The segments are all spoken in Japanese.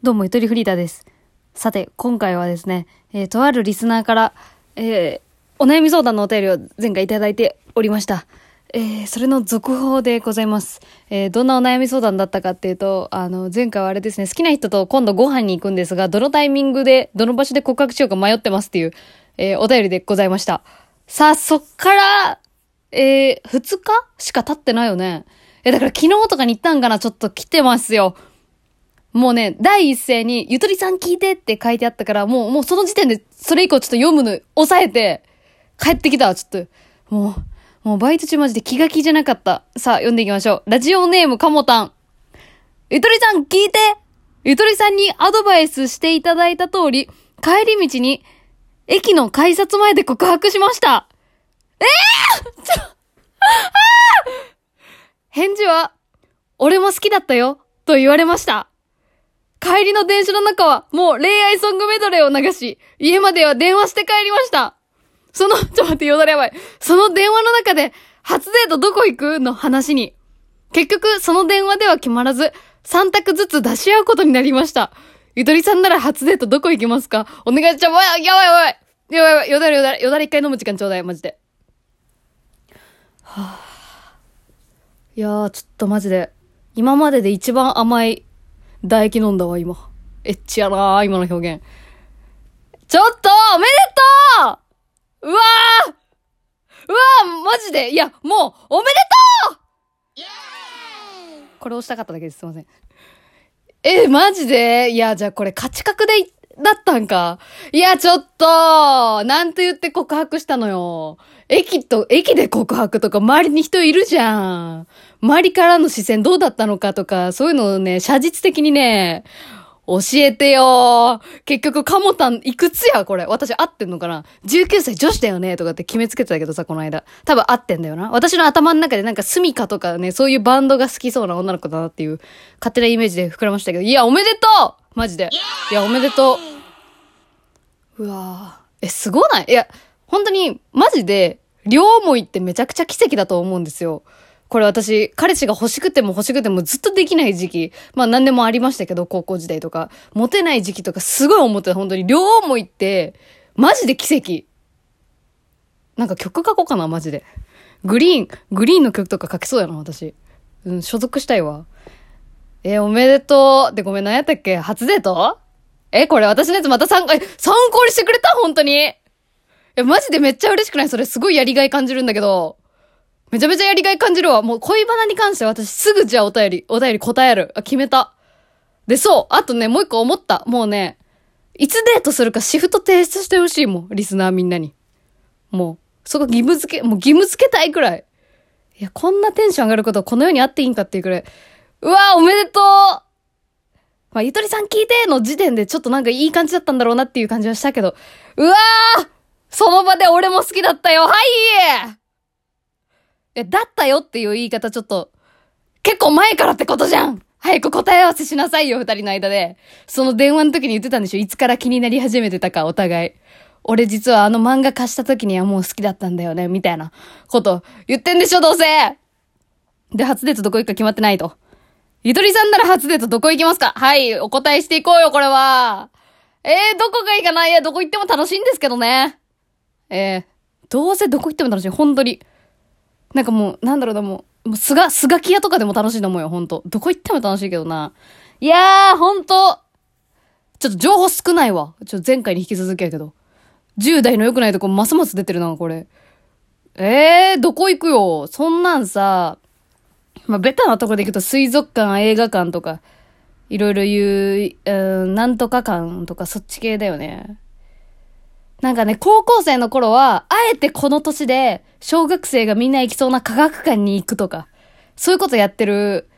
どうも、ゆとりフリーダです。さて、今回はですね、えーとあるリスナーから、えーお悩み相談のお便りを前回いただいておりました。えーそれの続報でございます。えーどんなお悩み相談だったかっていうと、あの、前回はあれですね、好きな人と今度ご飯に行くんですが、どのタイミングで、どの場所で告白しようか迷ってますっていう、えーお便りでございました。さあ、そっから、えー、2日しか経ってないよね。え、だから昨日とかに行ったんかな？ちょっと来てますよ。もうね、第一声に、ゆとりさん聞いてって書いてあったから、もう、もうその時点で、それ以降ちょっと読むの、抑えて、帰ってきたわ、ちょっと。もう、もうバイト中マジで気が気じゃなかった。さあ、読んでいきましょう。ラジオネームかもたん。ゆとりさん聞いてゆとりさんにアドバイスしていただいた通り、帰り道に、駅の改札前で告白しました。えー、ちょ、あ返事は、俺も好きだったよ、と言われました。帰りの電車の中はもう恋愛ソングメドレーを流し、家までは電話して帰りました。その、ちょっと待って、よだれやばい。その電話の中で、初デートどこ行くの話に。結局、その電話では決まらず、3択ずつ出し合うことになりました。ゆとりさんなら初デートどこ行きますか？お願いします。やばいやばいやばいやばいやばいよだれよだれ、よだれ一回飲む時間ちょうだい、マジで。はぁ。いやー、ちょっとマジで、今までで一番甘い唾液飲んだわ、今。エッチやなー、今の表現。ちょっとおめでとううわーうわーマジで?いや、もう、おめでとうこれ押したかっただけです。すいません。え、マジで?いや、じゃあこれ価値格でい、だったんか。いや、ちょっと、なんと言って告白したのよ。駅と、駅で告白とか周りに人いるじゃん。周りからの視線どうだったのかとか、そういうのをね、写実的にね、教えてよ結局、カモタン、いくつやこれ。私合ってんのかな ?19 歳女子だよねとかって決めつけてたけどさ、この間。多分合ってんだよな。私の頭の中でなんかスミカとかね、そういうバンドが好きそうな女の子だなっていう、勝手なイメージで膨らましたけど、いや、おめでとうマジで。いや、おめでとう。うわぁ。え、すごない？いや、本当に、マジで、両思いってめちゃくちゃ奇跡だと思うんですよ。これ私、彼氏が欲しくても欲しくてもずっとできない時期。まあ何でもありましたけど、高校時代とか。モテない時期とかすごい思ってた、本当に。両思いって、マジで奇跡。なんか曲書こうかな、マジで。グリーン、グリーンの曲とか書けそうやな、私。うん、所属したいわ。えーおめでとう。で、ごめん、何やったっけ？初デート？え、これ私のやつまた参考、え、参考にしてくれた？本当にえ、マジでめっちゃ嬉しくない？それすごいやりがい感じるんだけど。めちゃめちゃやりがい感じるわ。もう恋バナに関しては私すぐじゃあお便り、お便り答える。あ、決めた。で、そう。あとね、もう一個思った。もうね、いつデートするかシフト提出してほしいもん。リスナーみんなに。もう、そこ義務付け、もう義務付けたいくらい。いや、こんなテンション上がることはこの世にあっていいんかっていうくらい。うわおめでとうまあ、ゆとりさん聞いての時点でちょっとなんかいい感じだったんだろうなっていう感じはしたけど。うわーその場で俺も好きだったよはいえ、だったよっていう言い方ちょっと、結構前からってことじゃん早く答え合わせしなさいよ、二人の間で。その電話の時に言ってたんでしょいつから気になり始めてたか、お互い。俺実はあの漫画貸した時にはもう好きだったんだよね、みたいなこと言ってんでしょ、どうせで、初デートどこ行くか決まってないと。ゆとりさんなら初デートどこ行きますか？はい、お答えしていこうよ、これは。えー、どこがいいかな？いや、どこ行っても楽しいんですけどね。えー、どうせどこ行っても楽しい、本当に。なんかもう、なんだろうな、もう、すが、すがき屋とかでも楽しいと思うよ、ほんと。どこ行っても楽しいけどな。いやー、ほんと。ちょっと情報少ないわ。ちょっと前回に引き続きやけど。10代の良くないとこますます出てるな、これ。えー、どこ行くよ？そんなんさ、まあ、ベタなとこで行くと水族館、映画館とか、いろいろ言う、うん、なんとか館とかそっち系だよね。なんかね、高校生の頃は、あえてこの年で、小学生がみんな行きそうな科学館に行くとか、そういうことやってる、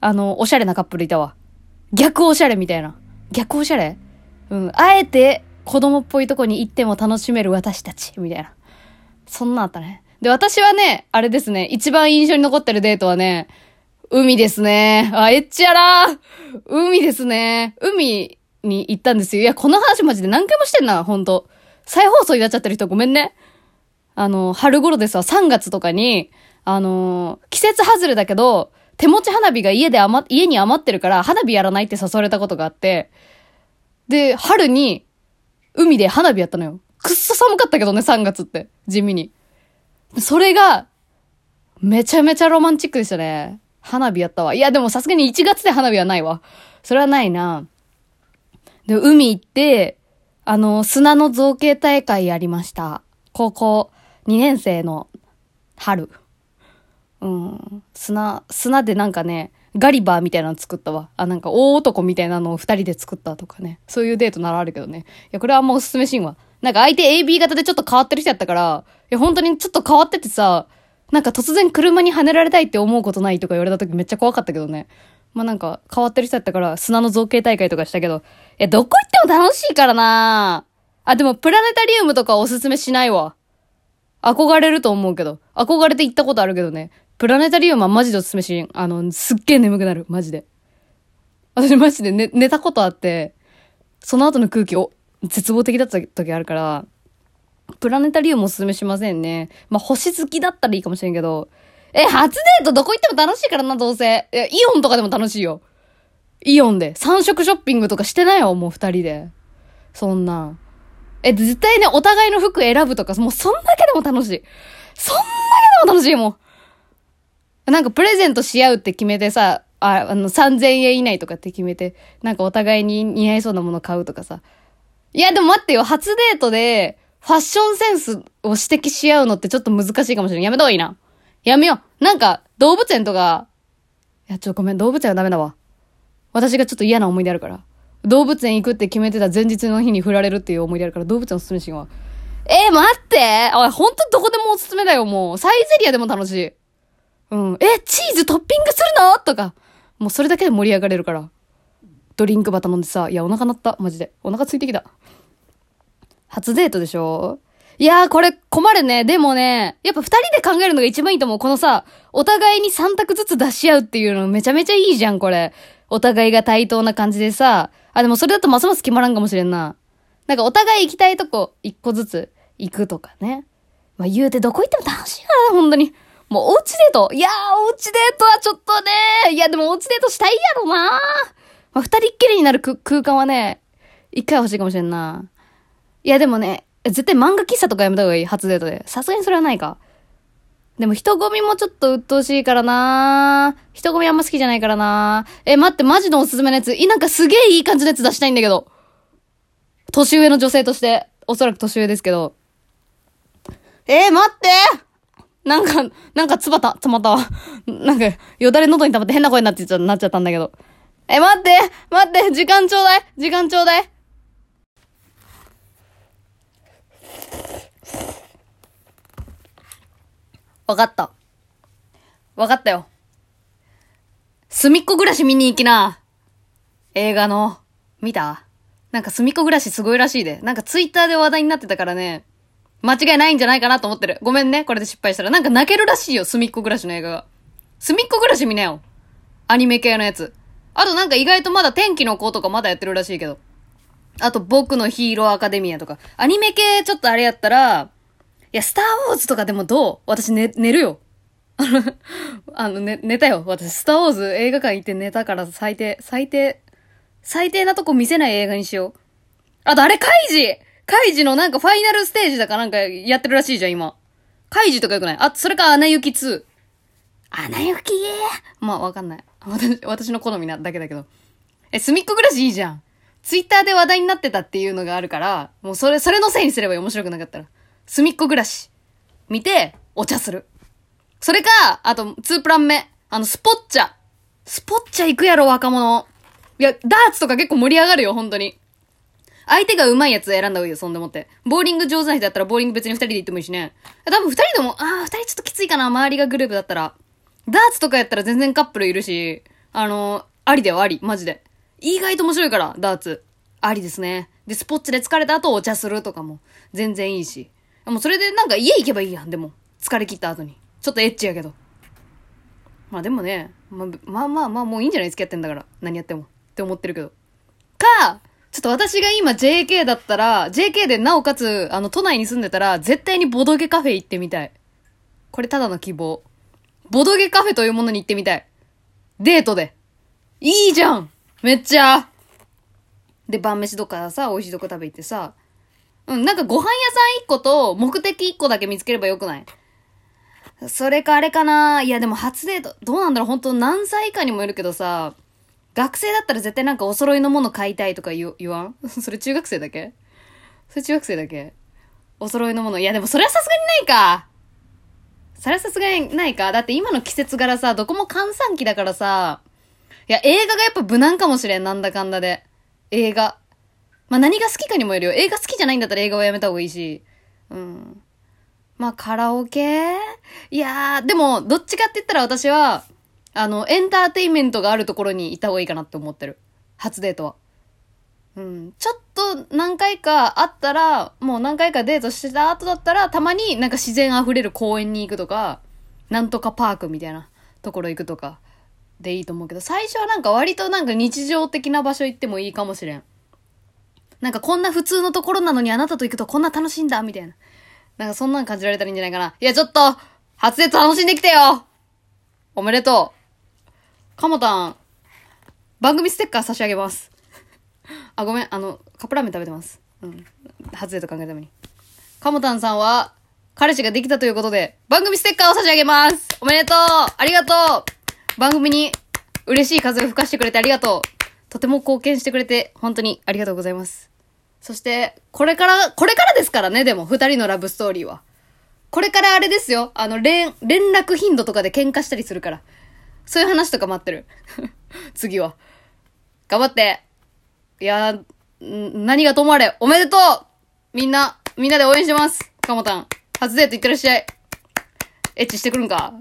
あの、おしゃれなカップルいたわ。逆おしゃれみたいな。逆おしゃれ？うん。あえて、子供っぽいとこに行っても楽しめる私たち、みたいな。そんなあったね。で、私はね、あれですね、一番印象に残ってるデートはね、海ですね。あ、エッチやら海ですね。海に行ったんですよ。いや、この話マジで何回もしてんな、ほんと。再放送になっちゃってる人ごめんね。あの、春頃ですわ、3月とかに、あの、季節外れだけど、手持ち花火が家で余、家に余ってるから花火やらないって誘われたことがあって、で、春に海で花火やったのよ。くっそ寒かったけどね、3月って。地味に。それが、めちゃめちゃロマンチックでしたね。花火やったわ。いや、でもさすがに1月で花火はないわ。それはないな。で、海行って、あの、砂の造形大会やりました。高校2年生の春。うん。砂、砂でなんかね、ガリバーみたいなの作ったわ。あ、なんか大男みたいなのを二人で作ったとかね。そういうデートならあるけどね。いや、これはあんまおすすめしんわ。なんか相手 AB 型でちょっと変わってる人やったから、いや、本当にちょっと変わっててさ、なんか突然車に跳ねられたいって思うことないとか言われた時めっちゃ怖かったけどね。まあなんか変わってる人やったから砂の造形大会とかしたけど、いや、どこ行っても楽しいからなあ、でもプラネタリウムとかおすすめしないわ。憧れると思うけど。憧れて行ったことあるけどね。プラネタリウムはマジでおすすめし。あの、すっげえ眠くなる。マジで。私マジで寝、寝たことあって、その後の空気を絶望的だった時あるから、プラネタリウムおすすめしませんね。まあ、星好きだったらいいかもしれんけど。え、初デートどこ行っても楽しいからな、どうせ。え、イオンとかでも楽しいよ。イオンで。三色ショッピングとかしてないよ、もう二人で。そんな。え、絶対ね、お互いの服選ぶとか、もうそんだけでも楽しい。そんだけでも楽しいもん。なんかプレゼントし合うって決めてさ、あ、あの、3000円以内とかって決めて、なんかお互いに似合いそうなもの買うとかさ。いや、でも待ってよ、初デートで、ファッションセンスを指摘し合うのってちょっと難しいかもしれん。やめた方がいいな。やめよう。なんか、動物園とか、いや、ちょ、ごめん、動物園はダメだわ。私がちょっと嫌な思い出あるから。動物園行くって決めてた前日の日に振られるっていう思い出あるから、動物園おすすめしんわ。えー、待っておい、ほんとどこでもおすすめだよ、もう。サイゼリアでも楽しい。うん。え、チーズトッピングするの？とか。もうそれだけで盛り上がれるから。ドリンクバタ飲んでさ、いや、お腹鳴った、マジで。お腹空いてきた。初デートでしょ？いやー、これ困るね。でもね、やっぱ二人で考えるのが一番いいと思う。このさ、お互いに三択ずつ出し合うっていうのめちゃめちゃいいじゃん、これ。お互いが対等な感じでさ。あ、でもそれだとますます決まらんかもしれんな。なんかお互い行きたいとこ一個ずつ行くとかね。まあ言うてどこ行っても楽しいからな、本当に。もうおうちデートいやー、おうちデートはちょっとねいやでもおうちデートしたいやろなまあ二人っきりになる空間はね、一回欲しいかもしれんな。いやでもね、絶対漫画喫茶とかやめた方がいい、初デートで。さすがにそれはないか。でも人混みもちょっと鬱陶しいからな人混みあんま好きじゃないからなえ、待って、マジのおすすめのやつ。い、なんかすげえいい感じのやつ出したいんだけど。年上の女性として、おそらく年上ですけど。えー、待ってなんか、なんかつばた、詰まったわ。なんか、よだれ喉に溜まって変な声になっちゃ、なっちゃったんだけど。え、待って待って時間ちょうだい時間ちょうだいわかった。わかったよ。すみっこ暮らし見に行きな。映画の。見た？なんかすみっこ暮らしすごいらしいで。なんかツイッターで話題になってたからね。間違いないんじゃないかなと思ってる。ごめんね。これで失敗したら。なんか泣けるらしいよ。すみっこ暮らしの映画が。すみっこ暮らし見なよ。アニメ系のやつ。あとなんか意外とまだ天気の子とかまだやってるらしいけど。あと僕のヒーローアカデミアとか。アニメ系ちょっとあれやったら、や、スターウォーズとかでもどう？私寝、寝るよ。あの、ね、寝たよ。私、スターウォーズ映画館行って寝たから最低、最低、最低なとこ見せない映画にしよう。あと、あれ、カイジカイジのなんかファイナルステージだかなんかやってるらしいじゃん、今。カイジとかよくない？あ、それか、アナ雪2。アナ雪まあ、わかんない。私、私の好みなだけだけど。え、すみっこ暮らしいいじゃん。ツイッターで話題になってたっていうのがあるから、もうそれ、それのせいにすればいい面白くなかったら。すみっこ暮らし。見て、お茶する。それか、あと、2プラン目。あの、スポッチャ。スポッチャ行くやろ、若者。いや、ダーツとか結構盛り上がるよ、本当に。相手が上手いやつ選んだ方がいいよ、そんでもって。ボーリング上手な人だったら、ボーリング別に二人で行ってもいいしね。多分二人でも、ああ、二人ちょっときついかな、周りがグループだったら。ダーツとかやったら全然カップルいるし、あの、ありだよ、あり、マジで。意外と面白いから、ダーツ。ありですね。で、スポッチで疲れた後お茶するとかも、全然いいし。もうそれでなんか家行けばいいやん、でも。疲れ切った後に。ちょっとエッチやけど。まあでもね、まあ、まあまあまあもういいんじゃない付き合ってんだから。何やっても。って思ってるけど。か、ちょっと私が今 JK だったら、JK でなおかつ、あの、都内に住んでたら、絶対にボドゲカフェ行ってみたい。これただの希望。ボドゲカフェというものに行ってみたい。デートで。いいじゃんめっちゃで、晩飯どっかさ、美味しいとこ食べ行ってさ、うん、なんかご飯屋さん一個と目的一個だけ見つければよくない？それかあれかないやでも初デート、どうなんだろう？本当何歳以下にもよるけどさ、学生だったら絶対なんかお揃いのもの買いたいとか言言わん？それ中学生だけ？それ中学生だけ？お揃いのもの。いやでもそれはさすがにないか。それはさすがにないか。だって今の季節柄さ、どこも閑散期だからさ、いや映画がやっぱ無難かもしれん、なんだかんだで。映画。まあ、何が好きかにもよるよ。映画好きじゃないんだったら映画はやめた方がいいし。うん。まあ、カラオケ？いやー、でも、どっちかって言ったら私は、あの、エンターテインメントがあるところにいた方がいいかなって思ってる。初デートは。うん。ちょっと何回かあったら、もう何回かデートしてた後だったら、たまになんか自然溢れる公園に行くとか、なんとかパークみたいなところ行くとか、でいいと思うけど、最初はなんか割となんか日常的な場所行ってもいいかもしれん。なんかこんな普通のところなのにあなたと行くとこんな楽しいんだみたいな。なんかそんなん感じられたらいいんじゃないかな。いや、ちょっと初デート楽しんできてよおめでとうかもたん、番組ステッカー差し上げます。あ、ごめん、あの、カップラーメン食べてます。うん。初デート考えたために。かもたんさんは、彼氏ができたということで、番組ステッカーを差し上げますおめでとうありがとう番組に嬉しい風を吹かしてくれてありがとうとても貢献してくれて、本当にありがとうございます。そして、これから、これからですからね、でも、二人のラブストーリーは。これからあれですよ。あの、連、連絡頻度とかで喧嘩したりするから。そういう話とか待ってる。次は。頑張って。いや、何がともあれ、おめでとうみんな、みんなで応援してます。かもたん。初デート行ってらっしゃい。エッチしてくるんか